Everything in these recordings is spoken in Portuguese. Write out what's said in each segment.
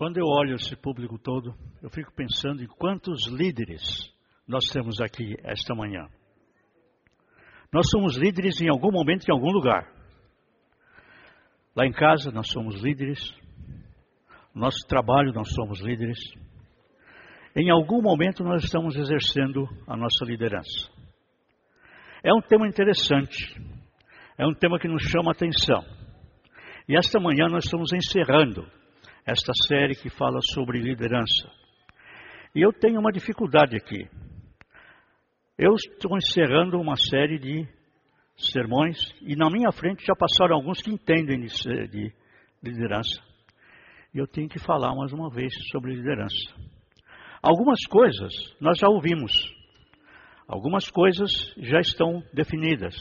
Quando eu olho esse público todo, eu fico pensando em quantos líderes nós temos aqui esta manhã. Nós somos líderes em algum momento, em algum lugar. Lá em casa, nós somos líderes. No nosso trabalho, nós somos líderes. Em algum momento, nós estamos exercendo a nossa liderança. É um tema interessante. É um tema que nos chama a atenção. E esta manhã nós estamos encerrando esta série que fala sobre liderança. E eu tenho uma dificuldade aqui. Eu estou encerrando uma série de sermões e na minha frente já passaram alguns que entendem de, de liderança. E eu tenho que falar mais uma vez sobre liderança. Algumas coisas nós já ouvimos, algumas coisas já estão definidas.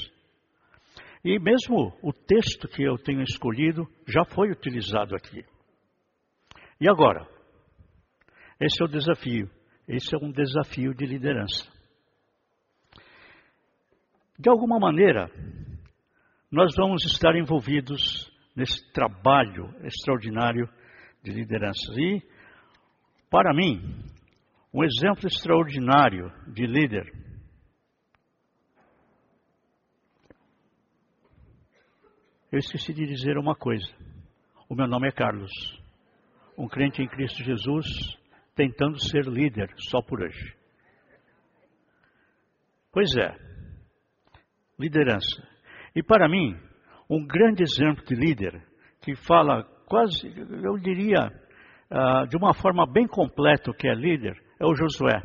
E mesmo o texto que eu tenho escolhido já foi utilizado aqui. E agora? Esse é o desafio. Esse é um desafio de liderança. De alguma maneira, nós vamos estar envolvidos nesse trabalho extraordinário de liderança. E, para mim, um exemplo extraordinário de líder Eu esqueci de dizer uma coisa. O meu nome é Carlos, um crente em Cristo Jesus, tentando ser líder só por hoje. Pois é, liderança. E para mim, um grande exemplo de líder, que fala quase, eu diria, uh, de uma forma bem completa o que é líder, é o Josué.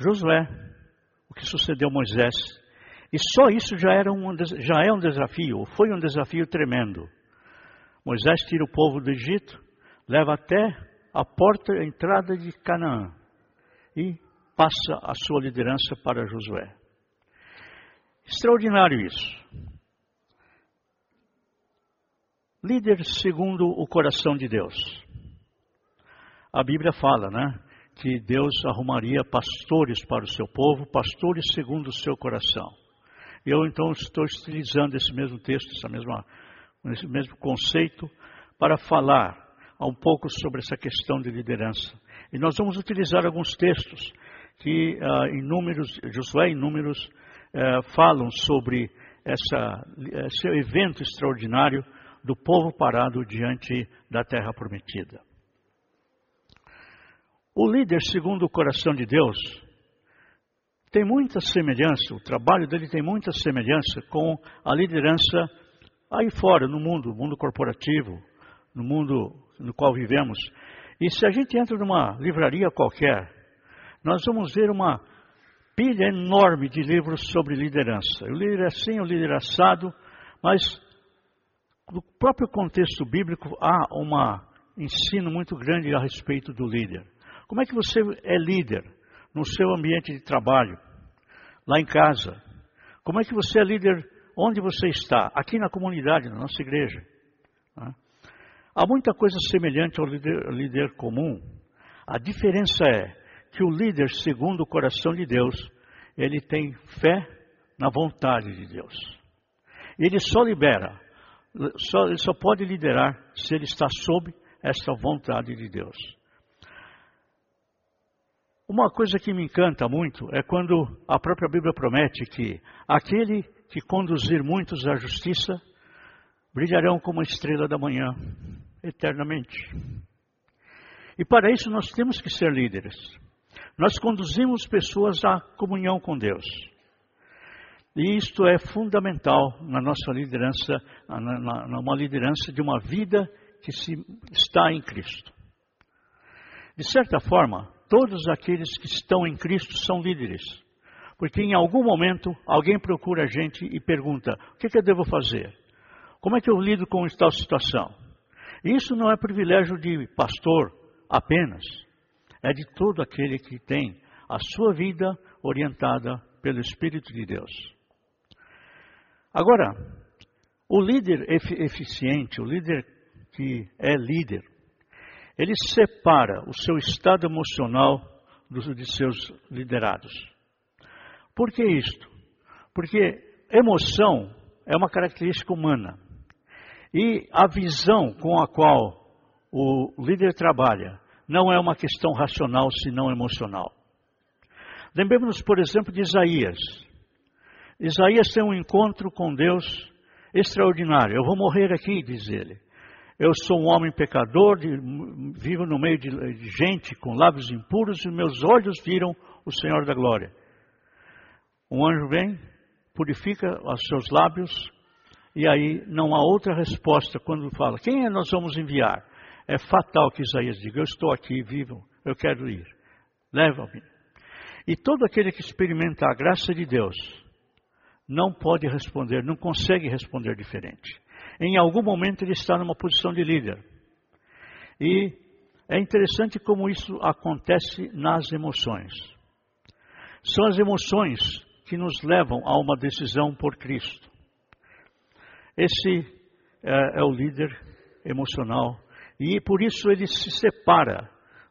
Josué, o que sucedeu a Moisés. E só isso já, era um, já é um desafio, foi um desafio tremendo. Moisés tira o povo do Egito, leva até a porta, a entrada de Canaã e passa a sua liderança para Josué. Extraordinário isso. Líder segundo o coração de Deus. A Bíblia fala, né? Que Deus arrumaria pastores para o seu povo, pastores segundo o seu coração. Eu então estou utilizando esse mesmo texto, esse mesmo conceito, para falar um pouco sobre essa questão de liderança. E nós vamos utilizar alguns textos que uh, em números, Josué em números eh, falam sobre essa, esse evento extraordinário do povo parado diante da terra prometida. O líder, segundo o coração de Deus, tem muita semelhança, o trabalho dele tem muita semelhança com a liderança aí fora, no mundo, mundo corporativo, no mundo no qual vivemos. E se a gente entra numa livraria qualquer, nós vamos ver uma pilha enorme de livros sobre liderança. O líder é assim, o líder assado, mas no próprio contexto bíblico há um ensino muito grande a respeito do líder. Como é que você é líder no seu ambiente de trabalho, lá em casa? Como é que você é líder onde você está? Aqui na comunidade, na nossa igreja. Né? Há muita coisa semelhante ao líder, líder comum. A diferença é que o líder, segundo o coração de Deus, ele tem fé na vontade de Deus. Ele só libera, só, ele só pode liderar se ele está sob essa vontade de Deus. Uma coisa que me encanta muito é quando a própria Bíblia promete que aquele que conduzir muitos à justiça brilharão como a estrela da manhã eternamente. E para isso nós temos que ser líderes. Nós conduzimos pessoas à comunhão com Deus. E isto é fundamental na nossa liderança, numa liderança de uma vida que se está em Cristo. De certa forma, todos aqueles que estão em Cristo são líderes. Porque em algum momento alguém procura a gente e pergunta: o que, que eu devo fazer? Como é que eu lido com tal situação? Isso não é privilégio de pastor apenas é de todo aquele que tem a sua vida orientada pelo Espírito de Deus. Agora, o líder eficiente, o líder que é líder, ele separa o seu estado emocional de seus liderados. Por que isto? Porque emoção é uma característica humana. E a visão com a qual o líder trabalha não é uma questão racional, senão emocional. Lembremos-nos, por exemplo, de Isaías. Isaías tem um encontro com Deus extraordinário. Eu vou morrer aqui, diz ele. Eu sou um homem pecador, de, vivo no meio de, de gente com lábios impuros e meus olhos viram o Senhor da glória. Um anjo vem, purifica os seus lábios e aí não há outra resposta quando fala: Quem é nós vamos enviar? É fatal que Isaías diga: Eu estou aqui vivo, eu quero ir. Leva-me. E todo aquele que experimenta a graça de Deus não pode responder, não consegue responder diferente em algum momento ele está numa posição de líder. E é interessante como isso acontece nas emoções. São as emoções que nos levam a uma decisão por Cristo. Esse é, é o líder emocional e por isso ele se separa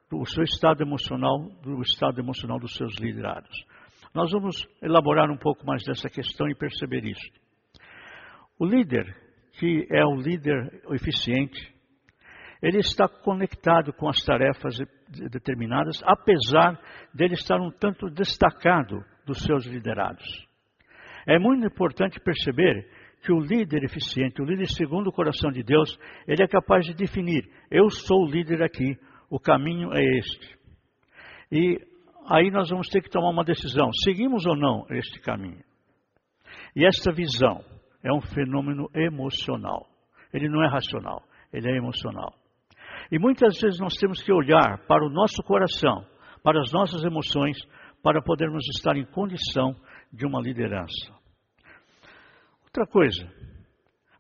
do seu estado emocional do estado emocional dos seus liderados. Nós vamos elaborar um pouco mais dessa questão e perceber isso. O líder que é o líder eficiente, ele está conectado com as tarefas determinadas, apesar dele estar um tanto destacado dos seus liderados. É muito importante perceber que o líder eficiente, o líder segundo o coração de Deus, ele é capaz de definir: eu sou o líder aqui, o caminho é este. E aí nós vamos ter que tomar uma decisão: seguimos ou não este caminho? E esta visão, é um fenômeno emocional. Ele não é racional, ele é emocional. E muitas vezes nós temos que olhar para o nosso coração, para as nossas emoções, para podermos estar em condição de uma liderança. Outra coisa,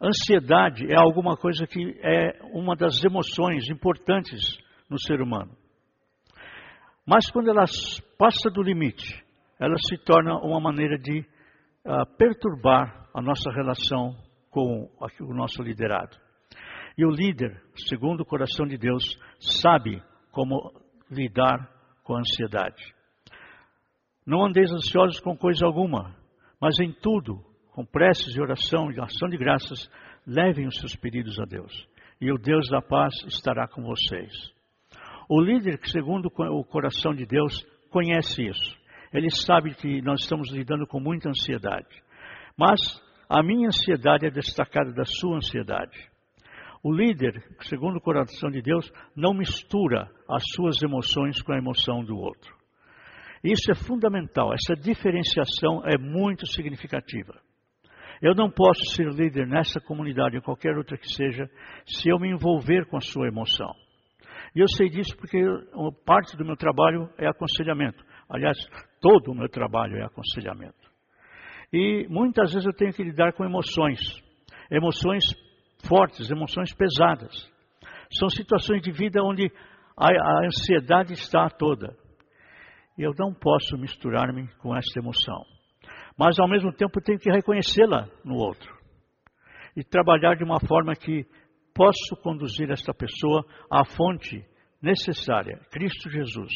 ansiedade é alguma coisa que é uma das emoções importantes no ser humano. Mas quando ela passa do limite, ela se torna uma maneira de uh, perturbar a nossa relação com o nosso liderado. E o líder, segundo o coração de Deus, sabe como lidar com a ansiedade. Não andeis ansiosos com coisa alguma, mas em tudo, com preces e oração e ação de graças, levem os seus pedidos a Deus. E o Deus da paz estará com vocês. O líder, segundo o coração de Deus, conhece isso. Ele sabe que nós estamos lidando com muita ansiedade. Mas a minha ansiedade é destacada da sua ansiedade. O líder, segundo o coração de Deus, não mistura as suas emoções com a emoção do outro. Isso é fundamental, essa diferenciação é muito significativa. Eu não posso ser líder nessa comunidade, ou qualquer outra que seja, se eu me envolver com a sua emoção. E eu sei disso porque parte do meu trabalho é aconselhamento. Aliás, todo o meu trabalho é aconselhamento. E muitas vezes eu tenho que lidar com emoções, emoções fortes, emoções pesadas. São situações de vida onde a, a ansiedade está toda. E eu não posso misturar-me com essa emoção. Mas ao mesmo tempo tenho que reconhecê-la no outro. E trabalhar de uma forma que posso conduzir esta pessoa à fonte necessária, Cristo Jesus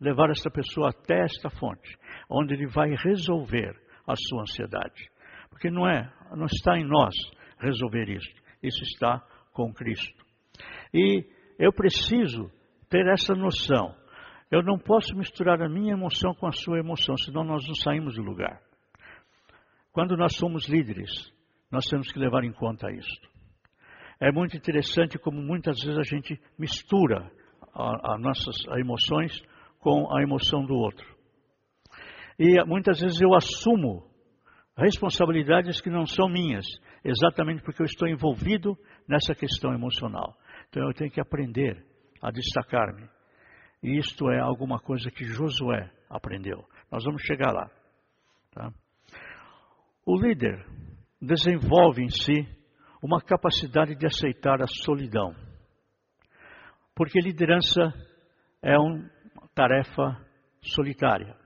levar esta pessoa até esta fonte, onde ele vai resolver a sua ansiedade. Porque não é, não está em nós resolver isso. Isso está com Cristo. E eu preciso ter essa noção. Eu não posso misturar a minha emoção com a sua emoção, senão nós não saímos do lugar. Quando nós somos líderes, nós temos que levar em conta isso. É muito interessante como muitas vezes a gente mistura as nossas emoções com a emoção do outro. E muitas vezes eu assumo responsabilidades que não são minhas, exatamente porque eu estou envolvido nessa questão emocional. Então eu tenho que aprender a destacar-me. E isto é alguma coisa que Josué aprendeu. Nós vamos chegar lá. Tá? O líder desenvolve em si uma capacidade de aceitar a solidão. Porque liderança é um, tarefa solitária.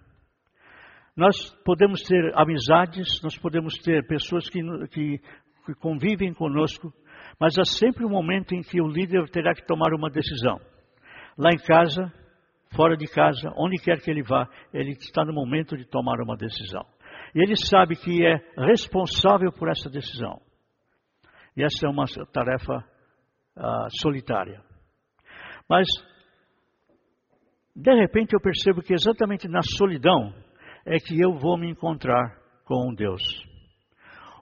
Nós podemos ter amizades, nós podemos ter pessoas que, que, que convivem conosco, mas há sempre um momento em que o líder terá que tomar uma decisão. Lá em casa, fora de casa, onde quer que ele vá, ele está no momento de tomar uma decisão. E ele sabe que é responsável por essa decisão. E essa é uma tarefa uh, solitária. Mas, de repente, eu percebo que exatamente na solidão é que eu vou me encontrar com Deus.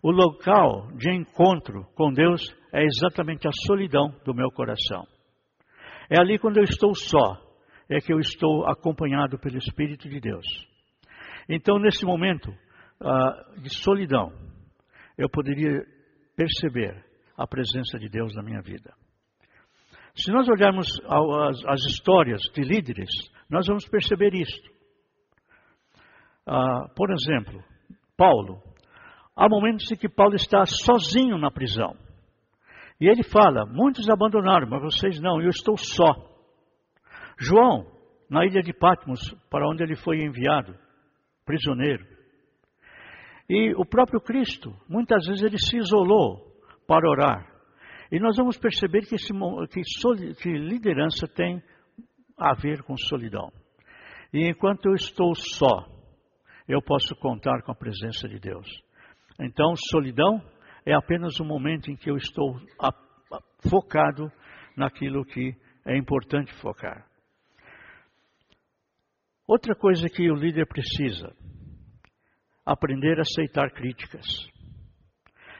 O local de encontro com Deus é exatamente a solidão do meu coração. É ali quando eu estou só, é que eu estou acompanhado pelo Espírito de Deus. Então, nesse momento uh, de solidão, eu poderia perceber a presença de Deus na minha vida. Se nós olharmos as, as histórias de líderes, nós vamos perceber isto. Uh, por exemplo, Paulo. Há momentos em que Paulo está sozinho na prisão. E ele fala: Muitos abandonaram, mas vocês não, eu estou só. João, na ilha de Patmos, para onde ele foi enviado, prisioneiro. E o próprio Cristo, muitas vezes ele se isolou para orar. E nós vamos perceber que, esse, que, que liderança tem a ver com solidão. E enquanto eu estou só, eu posso contar com a presença de Deus. Então, solidão é apenas um momento em que eu estou focado naquilo que é importante focar. Outra coisa que o líder precisa, aprender a aceitar críticas.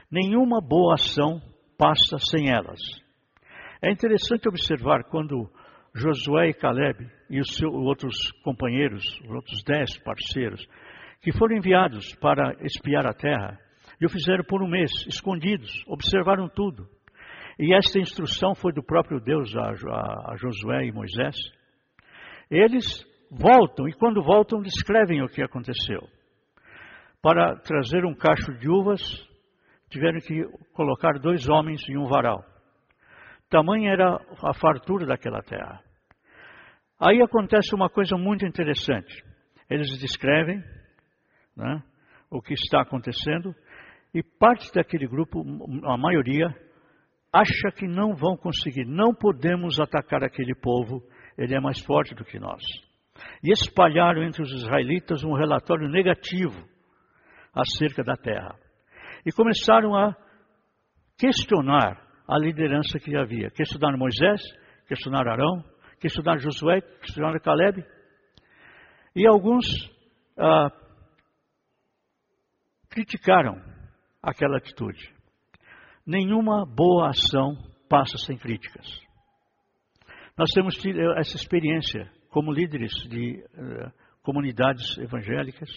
Nenhuma boa ação passa sem elas. É interessante observar quando Josué e Caleb e os seus outros companheiros, os outros dez parceiros, que foram enviados para espiar a terra, e o fizeram por um mês, escondidos, observaram tudo. E esta instrução foi do próprio Deus a, a, a Josué e Moisés. Eles voltam, e quando voltam, descrevem o que aconteceu. Para trazer um cacho de uvas, tiveram que colocar dois homens em um varal. Tamanha era a fartura daquela terra. Aí acontece uma coisa muito interessante. Eles descrevem né, o que está acontecendo, e parte daquele grupo, a maioria, acha que não vão conseguir, não podemos atacar aquele povo, ele é mais forte do que nós. E espalharam entre os israelitas um relatório negativo acerca da terra. E começaram a questionar a liderança que havia. Questionaram Moisés, questionaram Arão, questionaram Josué, questionaram Caleb. E alguns ah, criticaram aquela atitude. Nenhuma boa ação passa sem críticas. Nós temos tido essa experiência como líderes de uh, comunidades evangélicas,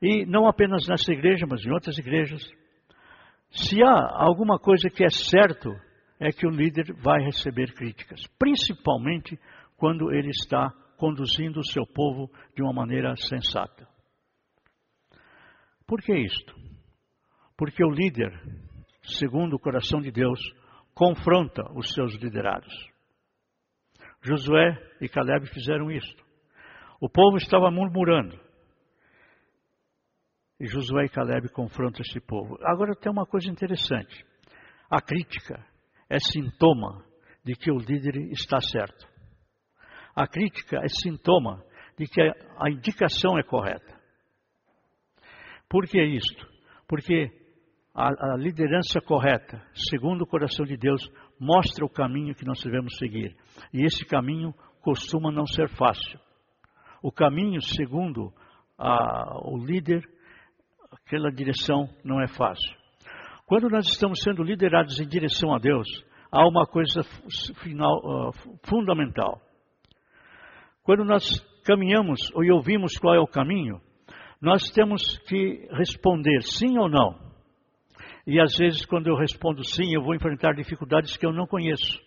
e não apenas nessa igreja, mas em outras igrejas. Se há alguma coisa que é certo, é que o líder vai receber críticas, principalmente quando ele está conduzindo o seu povo de uma maneira sensata. Por que isto? Porque o líder, segundo o coração de Deus, confronta os seus liderados. Josué e Caleb fizeram isto. O povo estava murmurando. E Josué e Caleb confrontam esse povo. Agora tem uma coisa interessante. A crítica é sintoma de que o líder está certo. A crítica é sintoma de que a indicação é correta. Por que isto? Porque a, a liderança correta, segundo o coração de Deus, mostra o caminho que nós devemos seguir. E esse caminho costuma não ser fácil. O caminho, segundo a, o líder, aquela direção não é fácil. Quando nós estamos sendo liderados em direção a Deus, há uma coisa final, uh, fundamental. Quando nós caminhamos e ouvimos qual é o caminho, nós temos que responder sim ou não. E às vezes, quando eu respondo sim, eu vou enfrentar dificuldades que eu não conheço.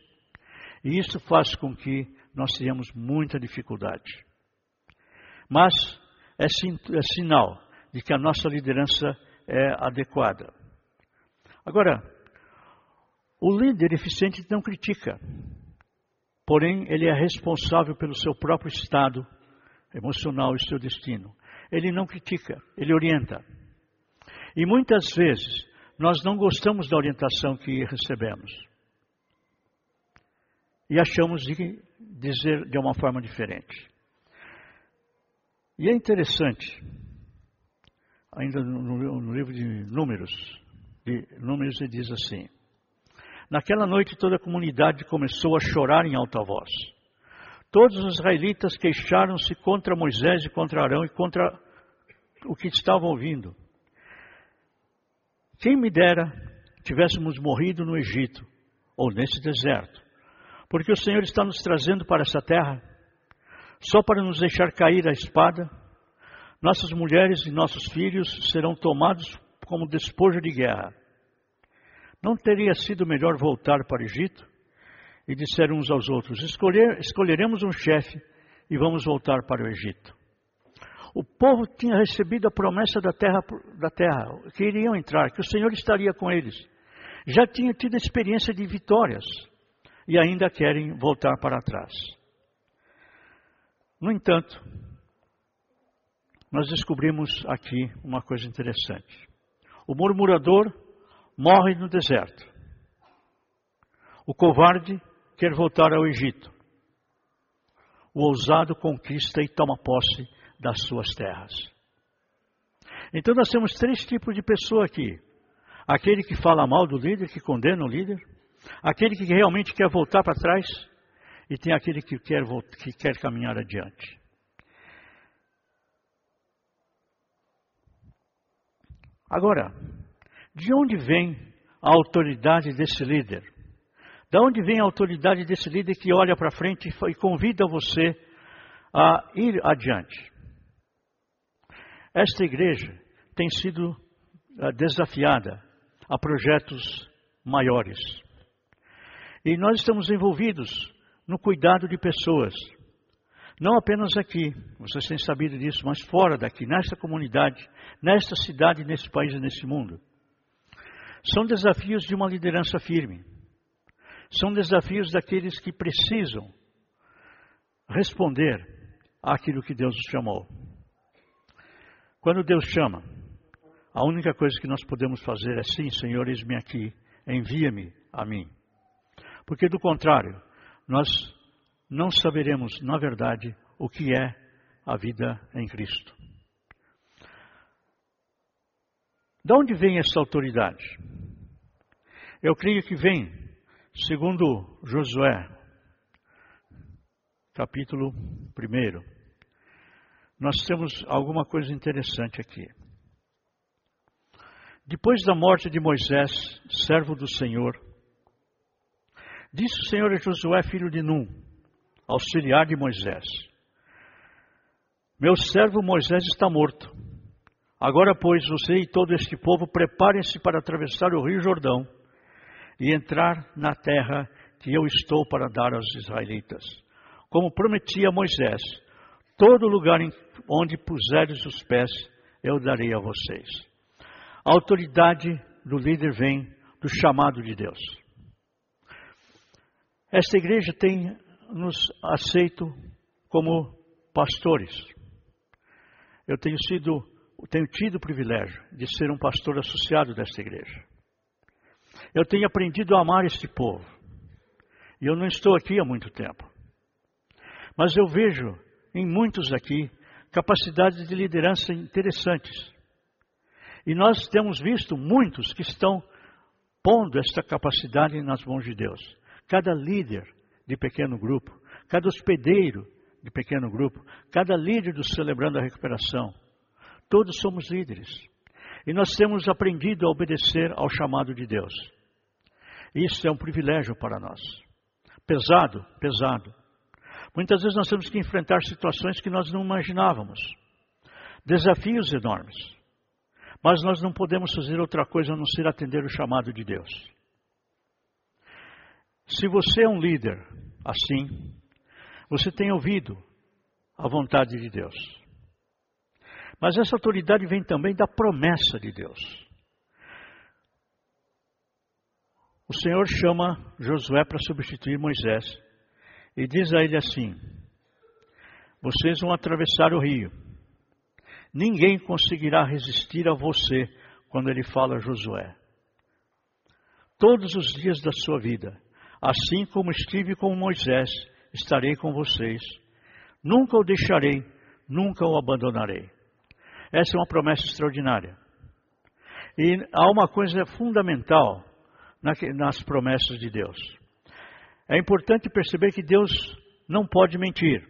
E isso faz com que nós tenhamos muita dificuldade. Mas é, é sinal de que a nossa liderança é adequada. Agora, o líder eficiente não critica, porém, ele é responsável pelo seu próprio estado emocional e seu destino ele não critica, ele orienta. E muitas vezes nós não gostamos da orientação que recebemos. E achamos de dizer de uma forma diferente. E é interessante, ainda no, no livro de Números, de Números ele diz assim: Naquela noite toda a comunidade começou a chorar em alta voz. Todos os israelitas queixaram-se contra Moisés e contra Arão e contra o que estavam ouvindo. Quem me dera tivéssemos morrido no Egito ou nesse deserto, porque o Senhor está nos trazendo para essa terra só para nos deixar cair a espada. Nossas mulheres e nossos filhos serão tomados como despojo de guerra. Não teria sido melhor voltar para o Egito? E disseram uns aos outros: Escolher, escolheremos um chefe e vamos voltar para o Egito. O povo tinha recebido a promessa da terra, da terra, que iriam entrar, que o Senhor estaria com eles. Já tinha tido experiência de vitórias e ainda querem voltar para trás. No entanto, nós descobrimos aqui uma coisa interessante. O murmurador morre no deserto. O covarde quer voltar ao Egito. O ousado conquista e toma posse das suas terras. Então nós temos três tipos de pessoa aqui: aquele que fala mal do líder, que condena o líder, aquele que realmente quer voltar para trás, e tem aquele que quer, que quer caminhar adiante. Agora, de onde vem a autoridade desse líder? De onde vem a autoridade desse líder que olha para frente e convida você a ir adiante? Esta igreja tem sido eh, desafiada a projetos maiores. E nós estamos envolvidos no cuidado de pessoas. Não apenas aqui, vocês têm sabido disso, mas fora daqui, nesta comunidade, nesta cidade, nesse país e nesse mundo. São desafios de uma liderança firme. São desafios daqueles que precisam responder àquilo que Deus os chamou. Quando Deus chama, a única coisa que nós podemos fazer é sim, Senhor, eis-me aqui, envia-me a mim. Porque do contrário, nós não saberemos, na verdade, o que é a vida em Cristo. De onde vem essa autoridade? Eu creio que vem, segundo Josué, capítulo 1. Nós temos alguma coisa interessante aqui. Depois da morte de Moisés, servo do Senhor, disse o Senhor a Josué, filho de Num, auxiliar de Moisés: Meu servo Moisés está morto. Agora, pois, você e todo este povo preparem-se para atravessar o rio Jordão e entrar na terra que eu estou para dar aos israelitas. Como prometi a Moisés, todo lugar onde puseres os pés, eu darei a vocês. A autoridade do líder vem do chamado de Deus. Esta igreja tem nos aceito como pastores. Eu tenho sido tenho tido o privilégio de ser um pastor associado desta igreja. Eu tenho aprendido a amar este povo. E eu não estou aqui há muito tempo. Mas eu vejo em muitos aqui capacidades de liderança interessantes. E nós temos visto muitos que estão pondo esta capacidade nas mãos de Deus. Cada líder de pequeno grupo, cada hospedeiro de pequeno grupo, cada líder do Celebrando a Recuperação, Todos somos líderes. E nós temos aprendido a obedecer ao chamado de Deus. Isso é um privilégio para nós. Pesado, pesado. Muitas vezes nós temos que enfrentar situações que nós não imaginávamos. Desafios enormes. Mas nós não podemos fazer outra coisa a não ser atender o chamado de Deus. Se você é um líder assim, você tem ouvido a vontade de Deus. Mas essa autoridade vem também da promessa de Deus. O Senhor chama Josué para substituir Moisés e diz a ele assim: Vocês vão atravessar o rio. Ninguém conseguirá resistir a você quando ele fala a Josué. Todos os dias da sua vida, assim como estive com Moisés, estarei com vocês. Nunca o deixarei, nunca o abandonarei. Essa é uma promessa extraordinária. E há uma coisa fundamental nas promessas de Deus. É importante perceber que Deus não pode mentir.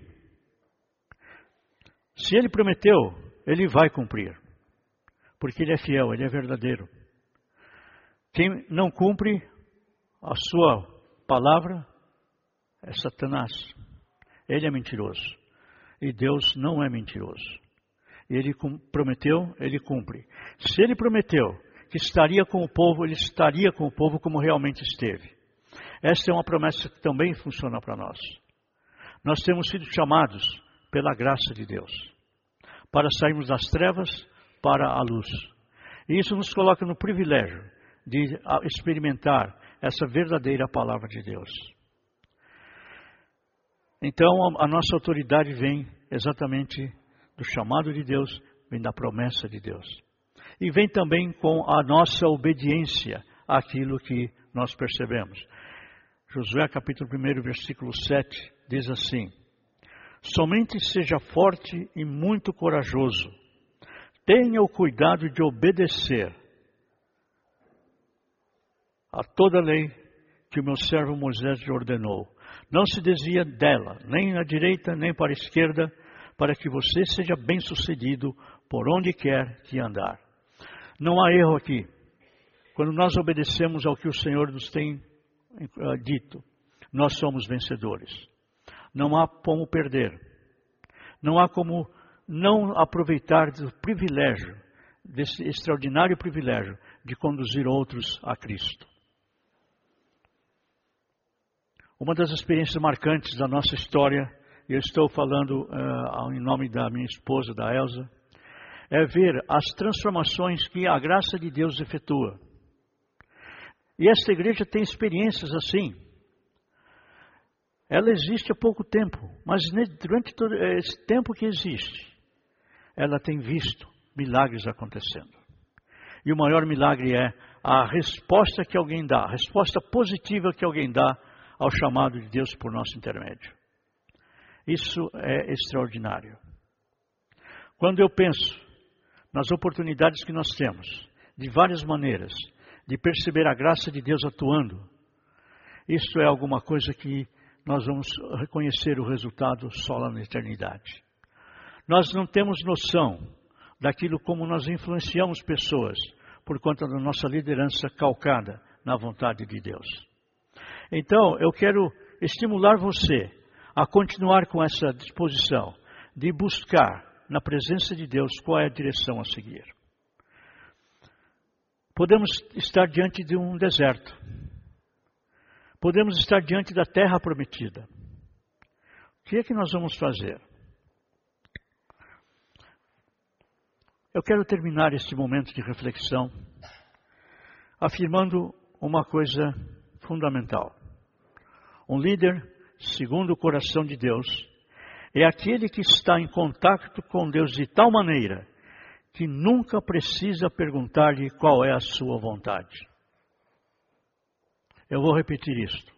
Se Ele prometeu, Ele vai cumprir, porque Ele é fiel, Ele é verdadeiro. Quem não cumpre a sua palavra é Satanás. Ele é mentiroso. E Deus não é mentiroso. Ele prometeu, ele cumpre. Se ele prometeu que estaria com o povo, ele estaria com o povo como realmente esteve. Esta é uma promessa que também funciona para nós. Nós temos sido chamados pela graça de Deus para sairmos das trevas para a luz. E isso nos coloca no privilégio de experimentar essa verdadeira palavra de Deus. Então, a nossa autoridade vem exatamente do chamado de Deus, vem da promessa de Deus. E vem também com a nossa obediência àquilo que nós percebemos. Josué capítulo 1, versículo 7 diz assim: Somente seja forte e muito corajoso. Tenha o cuidado de obedecer a toda lei que o meu servo Moisés lhe ordenou. Não se desvia dela, nem à direita, nem para a esquerda, para que você seja bem-sucedido por onde quer que andar. Não há erro aqui. Quando nós obedecemos ao que o Senhor nos tem uh, dito, nós somos vencedores. Não há como perder. Não há como não aproveitar do privilégio, desse extraordinário privilégio de conduzir outros a Cristo. Uma das experiências marcantes da nossa história, eu estou falando uh, em nome da minha esposa, da Elsa, é ver as transformações que a graça de Deus efetua. E esta igreja tem experiências assim. Ela existe há pouco tempo, mas durante todo esse tempo que existe, ela tem visto milagres acontecendo. E o maior milagre é a resposta que alguém dá, a resposta positiva que alguém dá ao chamado de Deus por nosso intermédio. Isso é extraordinário. Quando eu penso nas oportunidades que nós temos, de várias maneiras, de perceber a graça de Deus atuando, isso é alguma coisa que nós vamos reconhecer o resultado só lá na eternidade. Nós não temos noção daquilo como nós influenciamos pessoas por conta da nossa liderança calcada na vontade de Deus. Então, eu quero estimular você a continuar com essa disposição de buscar na presença de Deus qual é a direção a seguir. Podemos estar diante de um deserto. Podemos estar diante da terra prometida. O que é que nós vamos fazer? Eu quero terminar este momento de reflexão afirmando uma coisa fundamental. Um líder, segundo o coração de Deus, é aquele que está em contato com Deus de tal maneira que nunca precisa perguntar-lhe qual é a sua vontade. Eu vou repetir isto.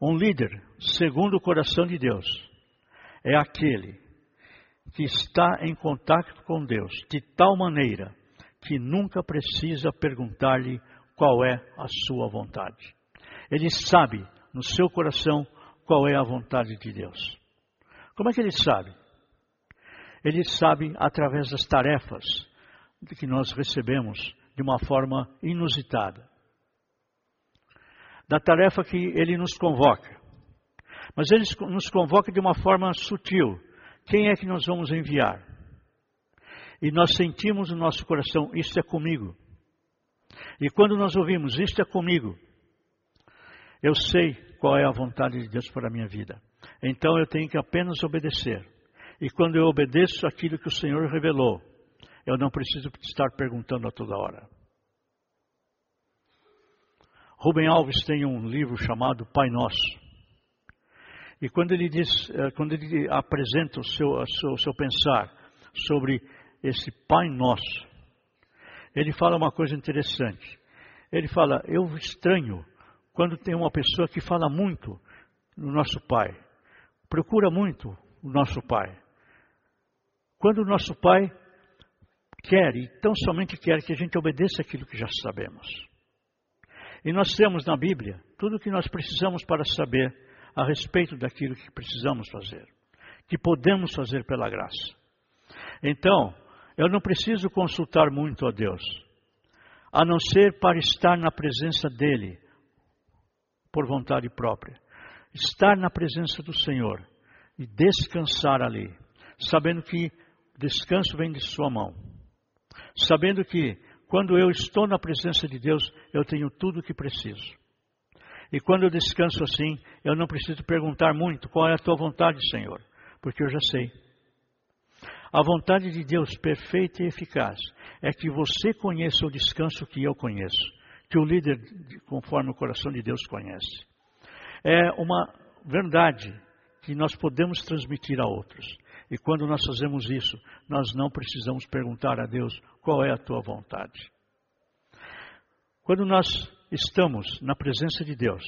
Um líder, segundo o coração de Deus, é aquele que está em contato com Deus de tal maneira que nunca precisa perguntar-lhe qual é a sua vontade. Ele sabe no seu coração qual é a vontade de Deus. Como é que ele sabe? Ele sabe através das tarefas que nós recebemos de uma forma inusitada. Da tarefa que ele nos convoca. Mas ele nos convoca de uma forma sutil. Quem é que nós vamos enviar? E nós sentimos no nosso coração: Isto é comigo. E quando nós ouvimos: Isto é comigo, eu sei qual é a vontade de Deus para a minha vida. Então eu tenho que apenas obedecer. E quando eu obedeço aquilo que o Senhor revelou, eu não preciso estar perguntando a toda hora. Rubem Alves tem um livro chamado Pai Nosso. E quando ele diz, eh, quando ele apresenta o seu, o seu, o seu pensar sobre esse Pai Nosso, ele fala uma coisa interessante. Ele fala: Eu estranho quando tem uma pessoa que fala muito no nosso Pai, procura muito o nosso Pai. Quando o nosso Pai quer, e tão somente quer, que a gente obedeça aquilo que já sabemos. E nós temos na Bíblia tudo o que nós precisamos para saber a respeito daquilo que precisamos fazer, que podemos fazer pela graça. Então, eu não preciso consultar muito a Deus, a não ser para estar na presença dEle, por vontade própria. Estar na presença do Senhor e descansar ali, sabendo que descanso vem de Sua mão, sabendo que quando eu estou na presença de Deus, eu tenho tudo o que preciso. E quando eu descanso assim, eu não preciso perguntar muito qual é a tua vontade, Senhor, porque eu já sei. A vontade de Deus perfeita e eficaz é que você conheça o descanso que eu conheço, que o líder, conforme o coração de Deus, conhece. É uma verdade que nós podemos transmitir a outros. E quando nós fazemos isso, nós não precisamos perguntar a Deus qual é a tua vontade. Quando nós estamos na presença de Deus,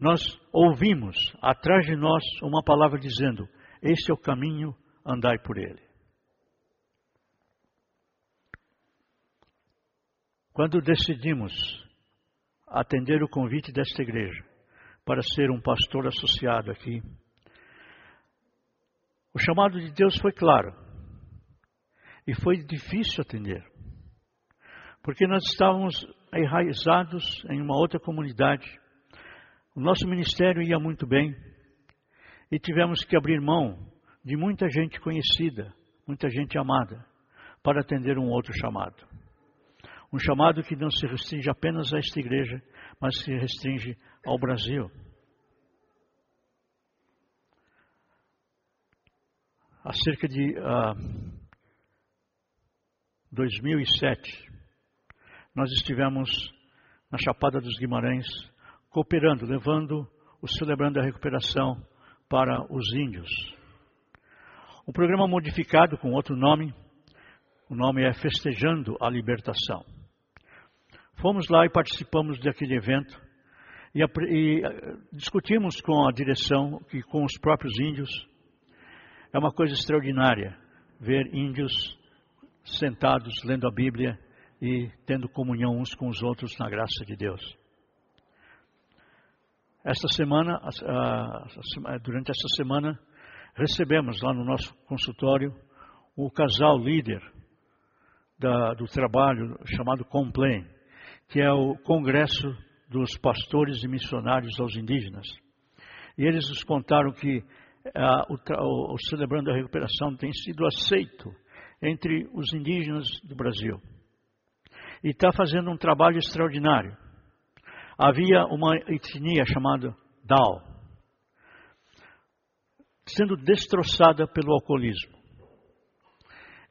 nós ouvimos atrás de nós uma palavra dizendo: Este é o caminho, andai por ele. Quando decidimos atender o convite desta igreja para ser um pastor associado aqui, o chamado de Deus foi claro e foi difícil atender, porque nós estávamos enraizados em uma outra comunidade. O nosso ministério ia muito bem e tivemos que abrir mão de muita gente conhecida, muita gente amada, para atender um outro chamado. Um chamado que não se restringe apenas a esta igreja, mas se restringe ao Brasil. Há cerca de uh, ah, 2007, nós estivemos na Chapada dos Guimarães, cooperando, levando o Celebrando a Recuperação para os índios. Um programa modificado com outro nome, o nome é Festejando a Libertação. Fomos lá e participamos daquele evento e, e eh, discutimos com a direção e com os próprios índios. É uma coisa extraordinária ver índios sentados lendo a Bíblia e tendo comunhão uns com os outros na graça de Deus. Esta semana, durante esta semana, recebemos lá no nosso consultório o casal líder da, do trabalho chamado Complain, que é o Congresso dos Pastores e Missionários aos Indígenas. E eles nos contaram que o, o, o Celebrando a Recuperação tem sido aceito entre os indígenas do Brasil e está fazendo um trabalho extraordinário. Havia uma etnia chamada Dao, sendo destroçada pelo alcoolismo.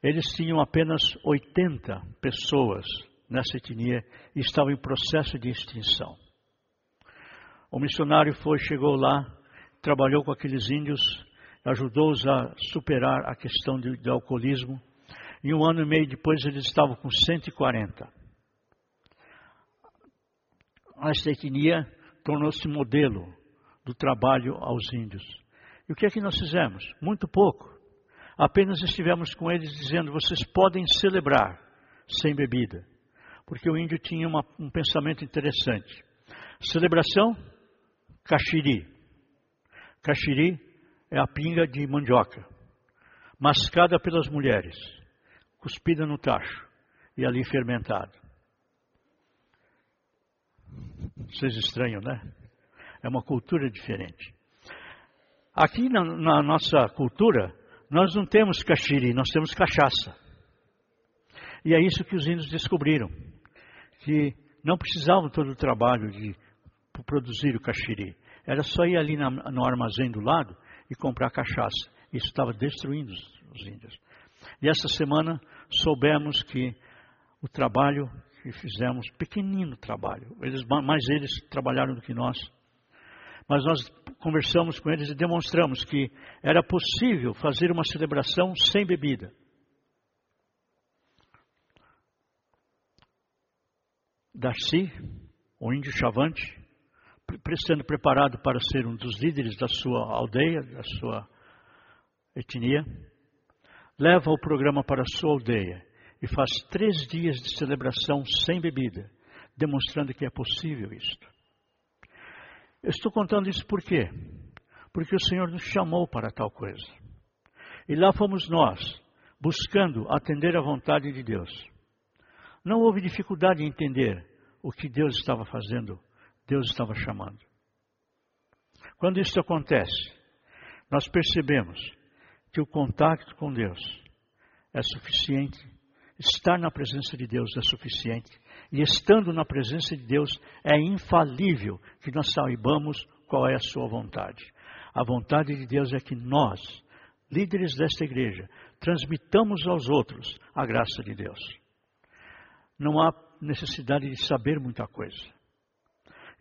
Eles tinham apenas 80 pessoas nessa etnia e estavam em processo de extinção. O missionário foi, chegou lá, trabalhou com aqueles índios, ajudou-os a superar a questão de alcoolismo. E um ano e meio depois eles estavam com 140 esta etnia tornou-se modelo do trabalho aos índios. E o que é que nós fizemos? Muito pouco. Apenas estivemos com eles dizendo: vocês podem celebrar sem bebida. Porque o índio tinha uma, um pensamento interessante. Celebração, caxiri. Caxiri é a pinga de mandioca, mascada pelas mulheres, cuspida no tacho e ali fermentado. Vocês estranham, né? É uma cultura diferente. Aqui na, na nossa cultura, nós não temos caxiri, nós temos cachaça. E é isso que os índios descobriram, que não precisavam todo o trabalho de produzir o caxiri. Era só ir ali na, no armazém do lado e comprar cachaça. Isso estava destruindo os, os índios. E essa semana soubemos que o trabalho que fizemos, pequenino trabalho. Eles, mais eles trabalharam do que nós. Mas nós conversamos com eles e demonstramos que era possível fazer uma celebração sem bebida. Darcy, o índio chavante, sendo preparado para ser um dos líderes da sua aldeia, da sua etnia, leva o programa para a sua aldeia e faz três dias de celebração sem bebida, demonstrando que é possível isto. Eu estou contando isso por quê? Porque o Senhor nos chamou para tal coisa. E lá fomos nós, buscando atender à vontade de Deus. Não houve dificuldade em entender o que Deus estava fazendo, Deus estava chamando. Quando isso acontece, nós percebemos que o contato com Deus é suficiente, estar na presença de Deus é suficiente, e estando na presença de Deus é infalível que nós saibamos qual é a sua vontade. A vontade de Deus é que nós, líderes desta igreja, transmitamos aos outros a graça de Deus. Não há necessidade de saber muita coisa.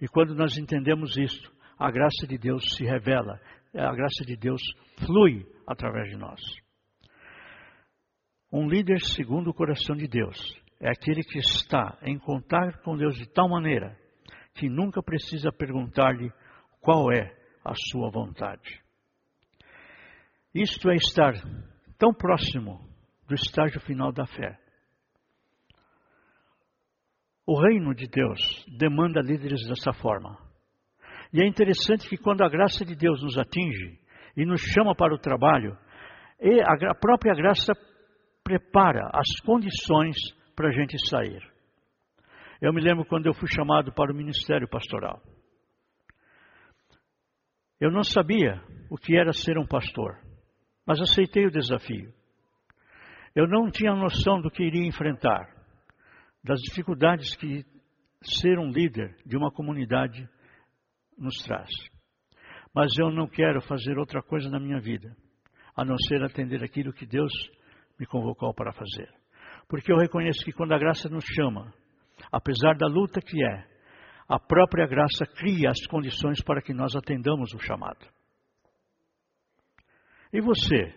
E quando nós entendemos isto, a graça de Deus se revela, a graça de Deus flui através de nós. Um líder segundo o coração de Deus é aquele que está em contato com Deus de tal maneira que nunca precisa perguntar-lhe qual é a sua vontade. Isto é estar tão próximo do estágio final da fé. O reino de Deus demanda líderes dessa forma. E é interessante que quando a graça de Deus nos atinge e nos chama para o trabalho, a própria graça prepara as condições para a gente sair. Eu me lembro quando eu fui chamado para o ministério pastoral. Eu não sabia o que era ser um pastor, mas aceitei o desafio. Eu não tinha noção do que iria enfrentar, das dificuldades que ser um líder de uma comunidade nos traz. Mas eu não quero fazer outra coisa na minha vida, a não ser atender aquilo que Deus me convocou para fazer. Porque eu reconheço que quando a graça nos chama, apesar da luta que é, a própria graça cria as condições para que nós atendamos o chamado. E você?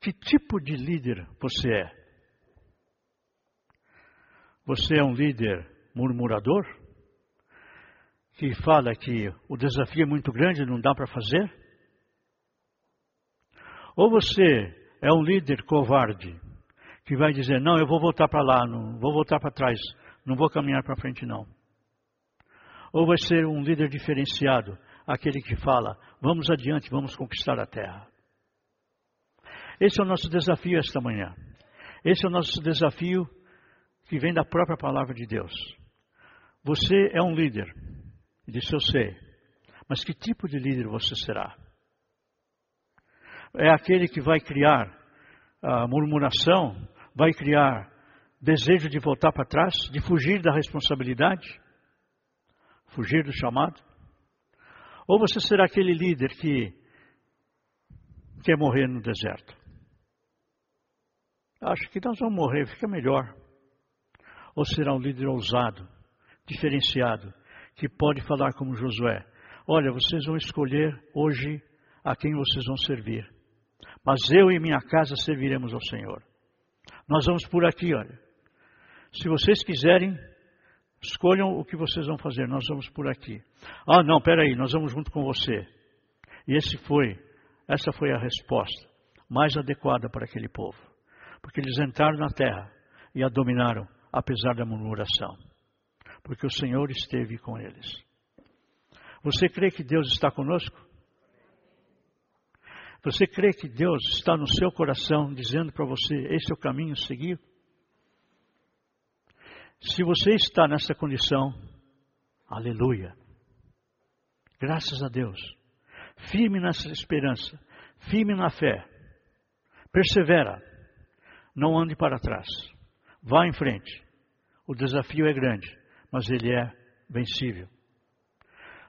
Que tipo de líder você é? Você é um líder murmurador? Que fala que o desafio é muito grande e não dá para fazer? Ou você é um líder covarde que vai dizer: Não, eu vou voltar para lá, não vou voltar para trás, não vou caminhar para frente, não. Ou vai ser um líder diferenciado, aquele que fala: vamos adiante, vamos conquistar a terra. Esse é o nosso desafio esta manhã. Esse é o nosso desafio que vem da própria palavra de Deus. Você é um líder, disse eu sei, mas que tipo de líder você será? É aquele que vai criar murmuração, vai criar desejo de voltar para trás, de fugir da responsabilidade? fugir do chamado? Ou você será aquele líder que quer morrer no deserto? Acho que nós vamos morrer, fica melhor. Ou será um líder ousado, diferenciado, que pode falar como Josué: Olha, vocês vão escolher hoje a quem vocês vão servir, mas eu e minha casa serviremos ao Senhor. Nós vamos por aqui, olha. Se vocês quiserem, Escolham o que vocês vão fazer, nós vamos por aqui. Ah, não, peraí, nós vamos junto com você. E esse foi, essa foi a resposta mais adequada para aquele povo. Porque eles entraram na terra e a dominaram, apesar da murmuração. Porque o Senhor esteve com eles. Você crê que Deus está conosco? Você crê que Deus está no seu coração dizendo para você: esse é o caminho a seguir? Se você está nessa condição, aleluia. Graças a Deus. Firme nessa esperança, firme na fé. Persevera. Não ande para trás. Vá em frente. O desafio é grande, mas ele é vencível.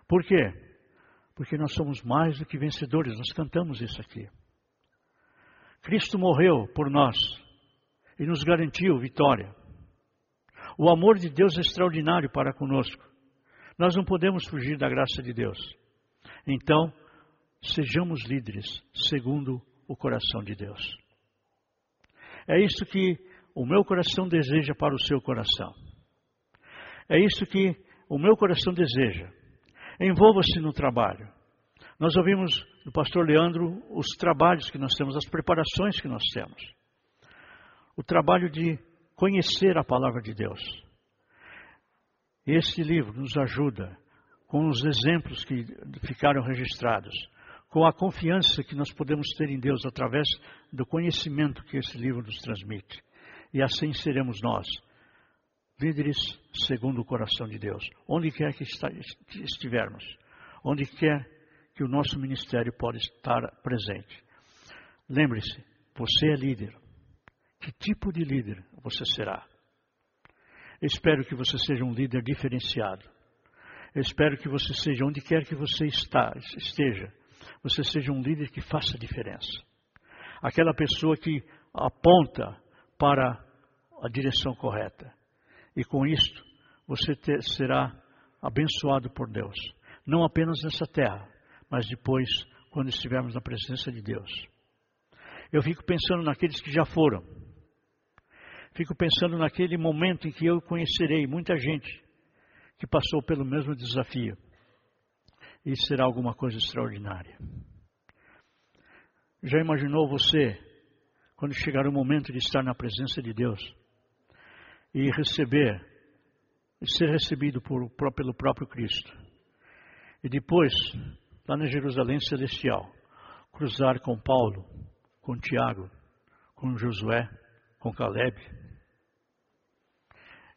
Por quê? Porque nós somos mais do que vencedores, nós cantamos isso aqui. Cristo morreu por nós e nos garantiu vitória. O amor de Deus é extraordinário para conosco. Nós não podemos fugir da graça de Deus. Então, sejamos líderes segundo o coração de Deus. É isso que o meu coração deseja para o seu coração. É isso que o meu coração deseja. Envolva-se no trabalho. Nós ouvimos do pastor Leandro os trabalhos que nós temos, as preparações que nós temos. O trabalho de conhecer a palavra de Deus. Este livro nos ajuda com os exemplos que ficaram registrados, com a confiança que nós podemos ter em Deus através do conhecimento que esse livro nos transmite. E assim seremos nós, líderes segundo o coração de Deus, onde quer que estivermos, onde quer que o nosso ministério pode estar presente. Lembre-se, você é líder. Que tipo de líder você será? Espero que você seja um líder diferenciado. Espero que você seja, onde quer que você está, esteja, você seja um líder que faça diferença. Aquela pessoa que aponta para a direção correta. E com isto, você ter, será abençoado por Deus. Não apenas nessa terra, mas depois, quando estivermos na presença de Deus. Eu fico pensando naqueles que já foram. Fico pensando naquele momento em que eu conhecerei muita gente que passou pelo mesmo desafio. E será alguma coisa extraordinária. Já imaginou você, quando chegar o momento de estar na presença de Deus e receber, e ser recebido por, pelo próprio Cristo? E depois, lá na Jerusalém Celestial, cruzar com Paulo, com Tiago, com Josué, com Caleb.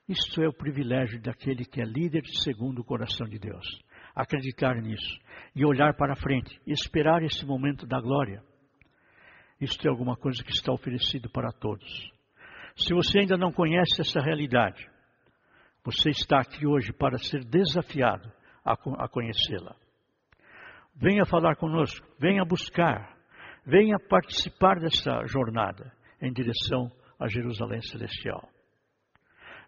Isto é o privilégio daquele que é líder segundo o coração de Deus. Acreditar nisso e olhar para frente esperar esse momento da glória. Isto é alguma coisa que está oferecido para todos. Se você ainda não conhece essa realidade, você está aqui hoje para ser desafiado a conhecê-la. Venha falar conosco, venha buscar, venha participar dessa jornada em direção a Jerusalém Celestial.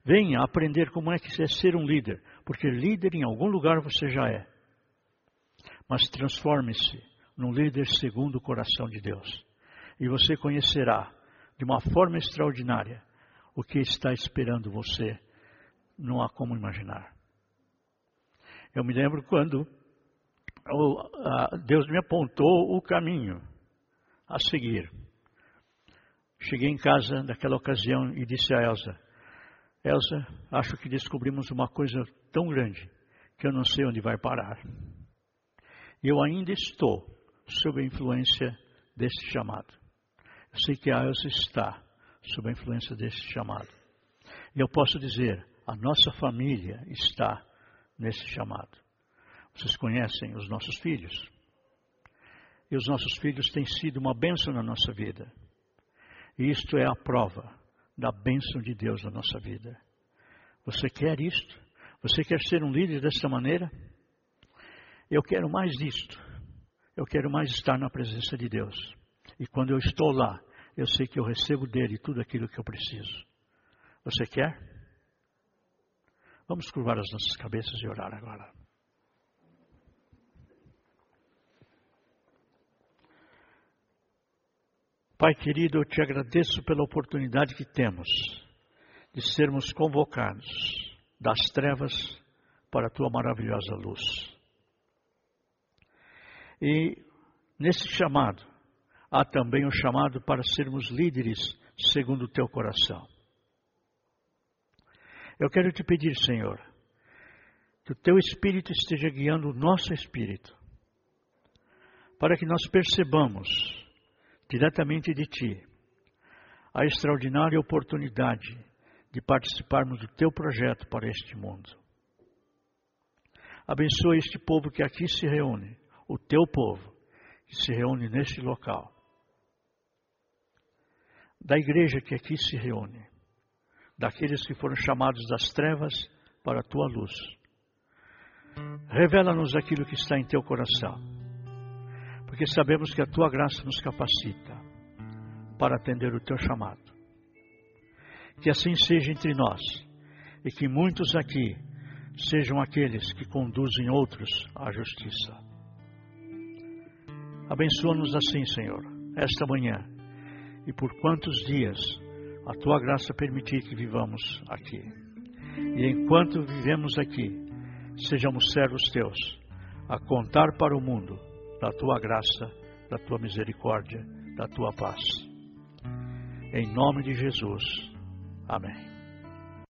Venha aprender como é que é ser um líder, porque líder em algum lugar você já é. Mas transforme-se num líder segundo o coração de Deus. E você conhecerá de uma forma extraordinária o que está esperando você. Não há como imaginar. Eu me lembro quando Deus me apontou o caminho a seguir. Cheguei em casa naquela ocasião e disse a Elsa: Elsa, acho que descobrimos uma coisa tão grande que eu não sei onde vai parar. Eu ainda estou sob a influência desse chamado. Elsa está sob a influência desse chamado. E eu posso dizer: a nossa família está nesse chamado. Vocês conhecem os nossos filhos. E os nossos filhos têm sido uma bênção na nossa vida. E isto é a prova da bênção de Deus na nossa vida. Você quer isto? Você quer ser um líder desta maneira? Eu quero mais disto. Eu quero mais estar na presença de Deus. E quando eu estou lá, eu sei que eu recebo dele tudo aquilo que eu preciso. Você quer? Vamos curvar as nossas cabeças e orar agora. Pai querido, eu te agradeço pela oportunidade que temos de sermos convocados das trevas para a tua maravilhosa luz. E nesse chamado, há também o chamado para sermos líderes segundo o teu coração. Eu quero te pedir, Senhor, que o teu Espírito esteja guiando o nosso espírito, para que nós percebamos diretamente de Ti a extraordinária oportunidade de participarmos do Teu projeto para este mundo. Abençoa este povo que aqui se reúne, o Teu povo que se reúne neste local, da igreja que aqui se reúne, daqueles que foram chamados das trevas para a Tua luz. Revela-nos aquilo que está em Teu coração porque sabemos que a tua graça nos capacita para atender o teu chamado. Que assim seja entre nós e que muitos aqui sejam aqueles que conduzem outros à justiça. Abençoa-nos assim, Senhor, esta manhã e por quantos dias a tua graça permitir que vivamos aqui. E enquanto vivemos aqui, sejamos servos teus, a contar para o mundo da tua graça, da tua misericórdia, da tua paz. Em nome de Jesus. Amém.